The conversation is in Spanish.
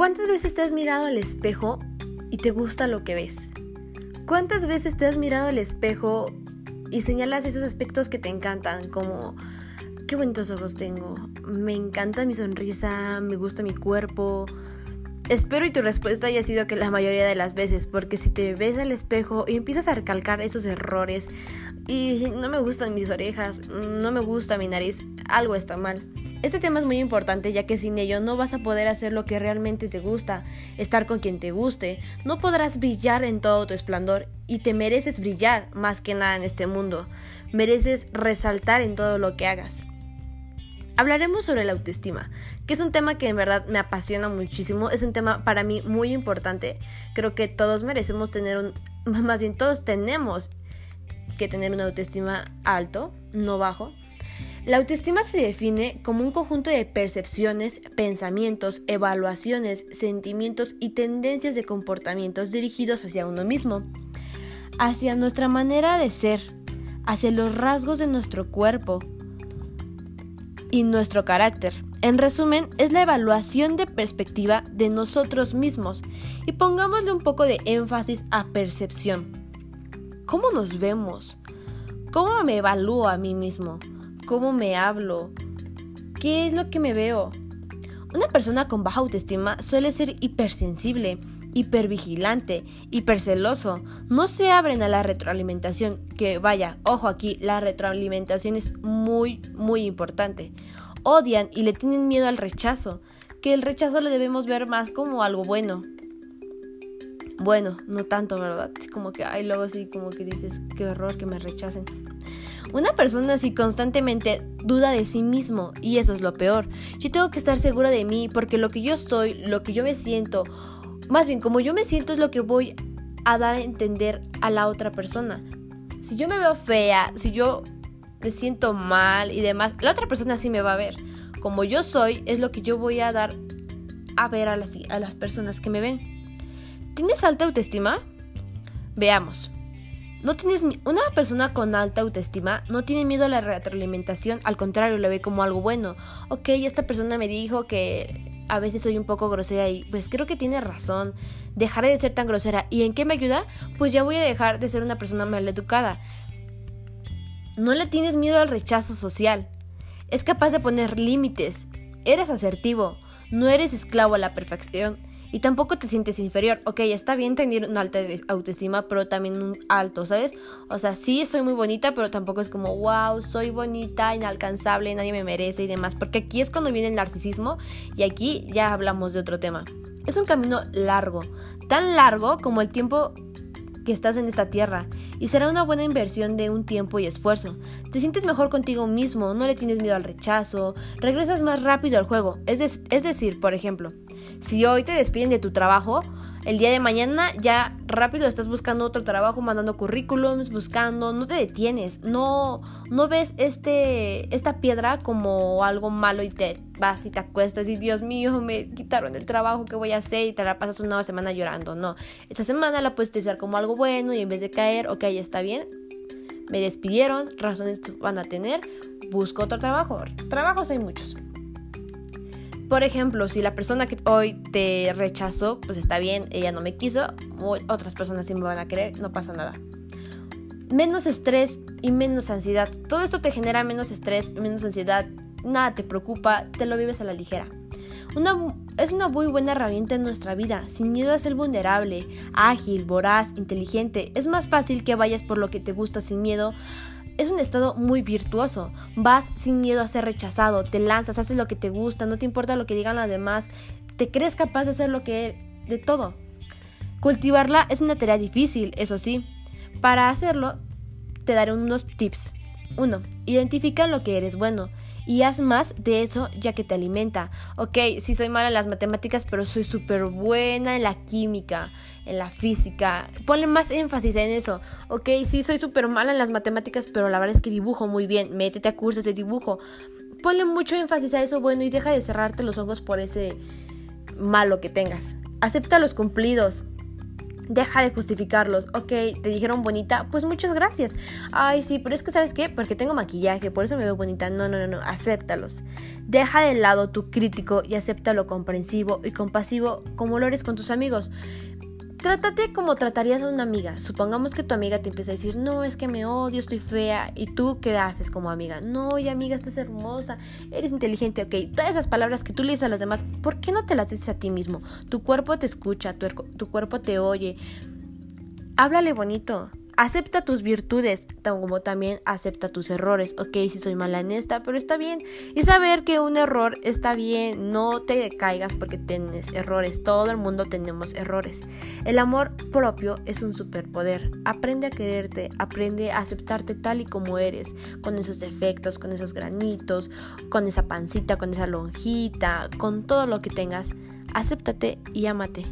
¿Cuántas veces te has mirado al espejo y te gusta lo que ves? ¿Cuántas veces te has mirado al espejo y señalas esos aspectos que te encantan, como qué bonitos ojos tengo, me encanta mi sonrisa, me gusta mi cuerpo? Espero y tu respuesta haya sido que la mayoría de las veces, porque si te ves al espejo y empiezas a recalcar esos errores y no me gustan mis orejas, no me gusta mi nariz, algo está mal. Este tema es muy importante ya que sin ello no vas a poder hacer lo que realmente te gusta, estar con quien te guste, no podrás brillar en todo tu esplendor y te mereces brillar más que nada en este mundo, mereces resaltar en todo lo que hagas. Hablaremos sobre la autoestima, que es un tema que en verdad me apasiona muchísimo, es un tema para mí muy importante, creo que todos merecemos tener un, más bien todos tenemos que tener una autoestima alto, no bajo, la autoestima se define como un conjunto de percepciones, pensamientos, evaluaciones, sentimientos y tendencias de comportamientos dirigidos hacia uno mismo, hacia nuestra manera de ser, hacia los rasgos de nuestro cuerpo y nuestro carácter. En resumen, es la evaluación de perspectiva de nosotros mismos y pongámosle un poco de énfasis a percepción. ¿Cómo nos vemos? ¿Cómo me evalúo a mí mismo? Cómo me hablo, qué es lo que me veo. Una persona con baja autoestima suele ser hipersensible, hipervigilante, hiperceloso. No se abren a la retroalimentación, que vaya, ojo aquí, la retroalimentación es muy, muy importante. Odian y le tienen miedo al rechazo, que el rechazo le debemos ver más como algo bueno. Bueno, no tanto, ¿verdad? Es como que, ay, luego sí, como que dices, qué horror que me rechacen. Una persona así constantemente duda de sí mismo y eso es lo peor. Yo tengo que estar segura de mí porque lo que yo estoy, lo que yo me siento, más bien como yo me siento es lo que voy a dar a entender a la otra persona. Si yo me veo fea, si yo me siento mal y demás, la otra persona sí me va a ver. Como yo soy, es lo que yo voy a dar a ver a las, a las personas que me ven. ¿Tienes alta autoestima? Veamos. No tienes una persona con alta autoestima no tiene miedo a la retroalimentación, al contrario, lo ve como algo bueno. Ok, esta persona me dijo que a veces soy un poco grosera y pues creo que tiene razón. Dejaré de ser tan grosera. ¿Y en qué me ayuda? Pues ya voy a dejar de ser una persona mal educada. No le tienes miedo al rechazo social. Es capaz de poner límites. Eres asertivo. No eres esclavo a la perfección y tampoco te sientes inferior. Ok, está bien tener una alta autoestima, pero también un alto, ¿sabes? O sea, sí soy muy bonita, pero tampoco es como, wow, soy bonita, inalcanzable, nadie me merece y demás. Porque aquí es cuando viene el narcisismo y aquí ya hablamos de otro tema. Es un camino largo, tan largo como el tiempo que estás en esta tierra y será una buena inversión de un tiempo y esfuerzo. Te sientes mejor contigo mismo, no le tienes miedo al rechazo, regresas más rápido al juego. Es, es decir, por ejemplo, si hoy te despiden de tu trabajo, el día de mañana ya rápido estás buscando otro trabajo, mandando currículums, buscando, no te detienes, no, no ves este, esta piedra como algo malo y te vas y te acuestas y Dios mío, me quitaron el trabajo, ¿qué voy a hacer? Y te la pasas una semana llorando, no. Esta semana la puedes utilizar como algo bueno y en vez de caer, ok, está bien, me despidieron, razones van a tener, busco otro trabajo. Trabajos hay muchos. Por ejemplo, si la persona que hoy te rechazó, pues está bien, ella no me quiso, otras personas sí me van a querer, no pasa nada. Menos estrés y menos ansiedad. Todo esto te genera menos estrés, menos ansiedad, nada te preocupa, te lo vives a la ligera. Una, es una muy buena herramienta en nuestra vida, sin miedo a ser vulnerable, ágil, voraz, inteligente. Es más fácil que vayas por lo que te gusta sin miedo es un estado muy virtuoso. Vas sin miedo a ser rechazado, te lanzas, haces lo que te gusta, no te importa lo que digan los demás, te crees capaz de hacer lo que de todo. Cultivarla es una tarea difícil, eso sí. Para hacerlo, te daré unos tips. 1. Identifica lo que eres bueno y haz más de eso ya que te alimenta. Ok, sí soy mala en las matemáticas, pero soy súper buena en la química, en la física. Ponle más énfasis en eso. Ok, sí soy súper mala en las matemáticas, pero la verdad es que dibujo muy bien. Métete a cursos de dibujo. Ponle mucho énfasis a eso bueno y deja de cerrarte los ojos por ese malo que tengas. Acepta los cumplidos. Deja de justificarlos. Ok, te dijeron bonita, pues muchas gracias. Ay, sí, pero es que ¿sabes qué? Porque tengo maquillaje, por eso me veo bonita. No, no, no, no, acéptalos. Deja de lado tu crítico y acepta lo comprensivo y compasivo como lo eres con tus amigos. Trátate como tratarías a una amiga. Supongamos que tu amiga te empieza a decir, no, es que me odio, estoy fea. ¿Y tú qué haces como amiga? No, y amiga, estás hermosa, eres inteligente, ok. Todas esas palabras que tú le dices a los demás, ¿por qué no te las dices a ti mismo? Tu cuerpo te escucha, tu, tu cuerpo te oye. Háblale bonito. Acepta tus virtudes, como también acepta tus errores. Ok, si soy mala en esta, pero está bien. Y saber que un error está bien, no te caigas porque tienes errores. Todo el mundo tenemos errores. El amor propio es un superpoder. Aprende a quererte, aprende a aceptarte tal y como eres, con esos defectos, con esos granitos, con esa pancita, con esa lonjita, con todo lo que tengas. Acéptate y ámate.